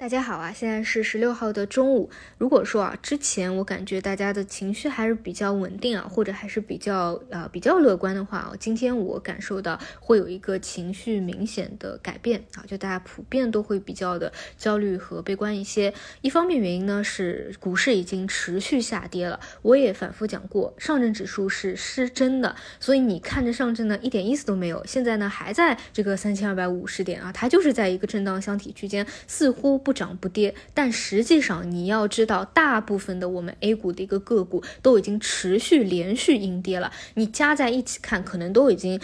大家好啊，现在是十六号的中午。如果说啊，之前我感觉大家的情绪还是比较稳定啊，或者还是比较呃比较乐观的话啊，今天我感受到会有一个情绪明显的改变啊，就大家普遍都会比较的焦虑和悲观一些。一方面原因呢是股市已经持续下跌了，我也反复讲过，上证指数是失真的，所以你看着上证呢一点意思都没有。现在呢还在这个三千二百五十点啊，它就是在一个震荡箱体区间，似乎不。不涨不跌，但实际上你要知道，大部分的我们 A 股的一个个股都已经持续连续阴跌了，你加在一起看，可能都已经。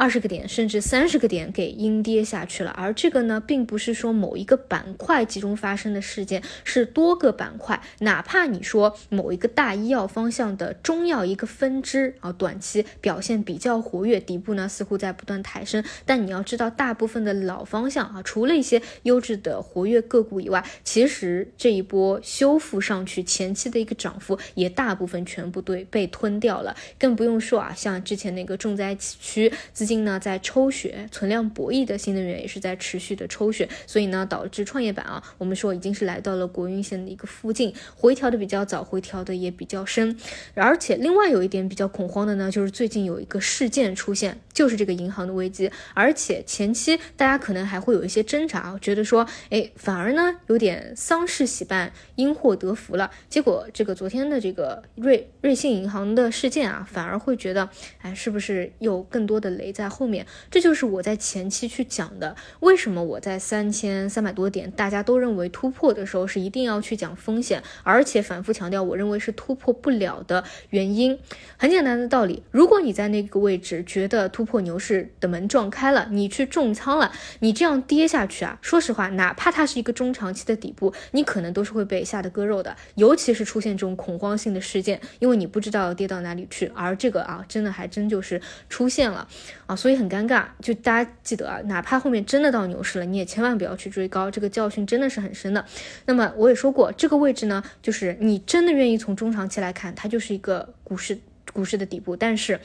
二十个点甚至三十个点给阴跌下去了，而这个呢，并不是说某一个板块集中发生的事件，是多个板块，哪怕你说某一个大医药方向的中药一个分支啊，短期表现比较活跃，底部呢似乎在不断抬升，但你要知道，大部分的老方向啊，除了一些优质的活跃个股以外，其实这一波修复上去前期的一个涨幅也大部分全部对被吞掉了，更不用说啊，像之前那个重灾区。资金呢在抽血，存量博弈的新能源也是在持续的抽血，所以呢导致创业板啊，我们说已经是来到了国运线的一个附近，回调的比较早，回调的也比较深。而且另外有一点比较恐慌的呢，就是最近有一个事件出现，就是这个银行的危机。而且前期大家可能还会有一些挣扎，觉得说，哎，反而呢有点丧事喜办，因祸得福了。结果这个昨天的这个瑞瑞信银行的事件啊，反而会觉得，哎，是不是有更多的雷？在后面，这就是我在前期去讲的。为什么我在三千三百多点，大家都认为突破的时候，是一定要去讲风险，而且反复强调，我认为是突破不了的原因。很简单的道理，如果你在那个位置觉得突破牛市的门撞开了，你去重仓了，你这样跌下去啊，说实话，哪怕它是一个中长期的底部，你可能都是会被吓得割肉的。尤其是出现这种恐慌性的事件，因为你不知道跌到哪里去，而这个啊，真的还真就是出现了。啊，所以很尴尬，就大家记得啊，哪怕后面真的到牛市了，你也千万不要去追高，这个教训真的是很深的。那么我也说过，这个位置呢，就是你真的愿意从中长期来看，它就是一个股市股市的底部，但是。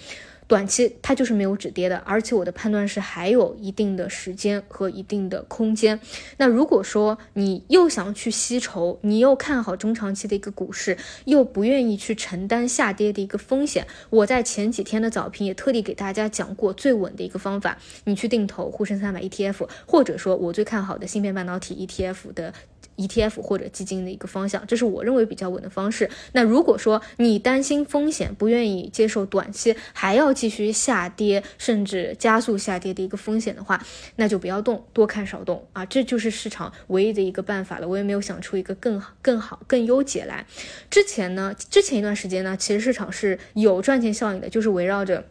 短期它就是没有止跌的，而且我的判断是还有一定的时间和一定的空间。那如果说你又想去吸筹，你又看好中长期的一个股市，又不愿意去承担下跌的一个风险，我在前几天的早评也特地给大家讲过最稳的一个方法，你去定投沪深三百 ETF，或者说我最看好的芯片半导体 ETF 的。ETF 或者基金的一个方向，这是我认为比较稳的方式。那如果说你担心风险，不愿意接受短期还要继续下跌，甚至加速下跌的一个风险的话，那就不要动，多看少动啊，这就是市场唯一的一个办法了。我也没有想出一个更好、更好、更优解来。之前呢，之前一段时间呢，其实市场是有赚钱效应的，就是围绕着。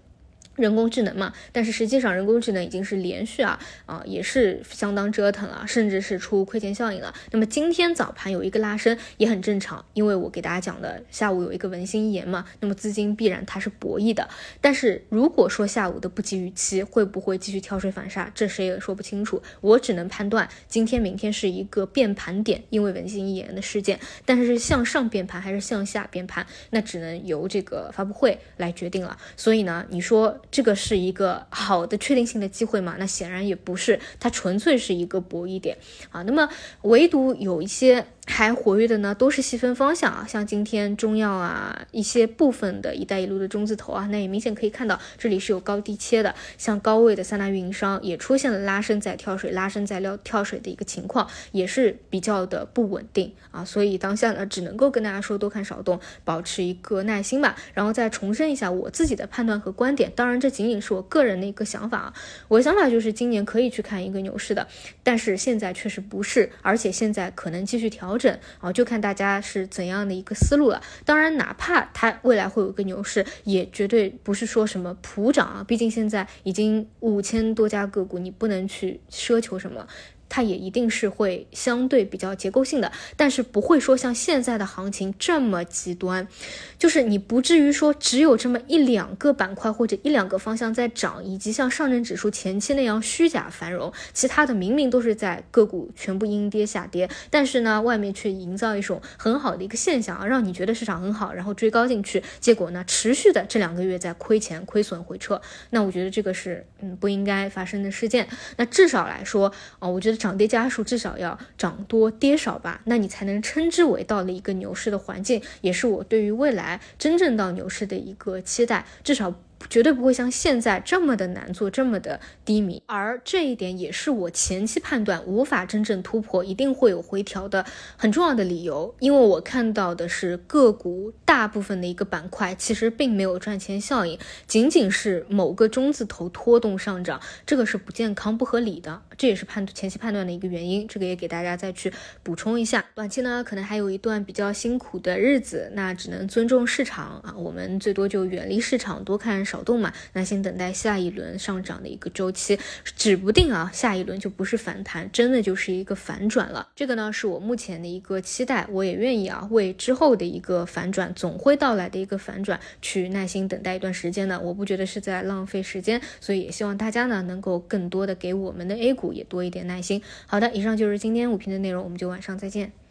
人工智能嘛，但是实际上人工智能已经是连续啊啊，也是相当折腾了，甚至是出亏钱效应了。那么今天早盘有一个拉升也很正常，因为我给大家讲的下午有一个文心一言嘛，那么资金必然它是博弈的。但是如果说下午的不及预期，会不会继续跳水反杀，这谁也说不清楚。我只能判断今天明天是一个变盘点，因为文心一言的事件。但是是向上变盘还是向下变盘，那只能由这个发布会来决定了。所以呢，你说。这个是一个好的确定性的机会嘛？那显然也不是，它纯粹是一个博弈点啊。那么唯独有一些。还活跃的呢，都是细分方向啊，像今天中药啊，一些部分的一带一路的中字头啊，那也明显可以看到这里是有高低切的，像高位的三大运营商也出现了拉升再跳水，拉升再跳跳水的一个情况，也是比较的不稳定啊，所以当下呢，只能够跟大家说多看少动，保持一个耐心吧，然后再重申一下我自己的判断和观点，当然这仅仅是我个人的一个想法啊，我的想法就是今年可以去看一个牛市的，但是现在确实不是，而且现在可能继续调。调整啊，就看大家是怎样的一个思路了。当然，哪怕它未来会有一个牛市，也绝对不是说什么普涨啊。毕竟现在已经五千多家个股，你不能去奢求什么。它也一定是会相对比较结构性的，但是不会说像现在的行情这么极端，就是你不至于说只有这么一两个板块或者一两个方向在涨，以及像上证指数前期那样虚假繁荣，其他的明明都是在个股全部阴跌下跌，但是呢，外面却营造一种很好的一个现象啊，让你觉得市场很好，然后追高进去，结果呢，持续的这两个月在亏钱、亏损、回撤，那我觉得这个是嗯不应该发生的事件。那至少来说啊，我觉得。涨跌家数至少要涨多跌少吧，那你才能称之为到了一个牛市的环境，也是我对于未来真正到牛市的一个期待，至少。绝对不会像现在这么的难做，这么的低迷，而这一点也是我前期判断无法真正突破，一定会有回调的很重要的理由。因为我看到的是个股大部分的一个板块其实并没有赚钱效应，仅仅是某个中字头拖动上涨，这个是不健康、不合理的，这也是判前期判断的一个原因。这个也给大家再去补充一下，短期呢可能还有一段比较辛苦的日子，那只能尊重市场啊，我们最多就远离市场，多看。少动嘛，那先等待下一轮上涨的一个周期，指不定啊，下一轮就不是反弹，真的就是一个反转了。这个呢是我目前的一个期待，我也愿意啊为之后的一个反转，总会到来的一个反转去耐心等待一段时间的。我不觉得是在浪费时间，所以也希望大家呢能够更多的给我们的 A 股也多一点耐心。好的，以上就是今天五评的内容，我们就晚上再见。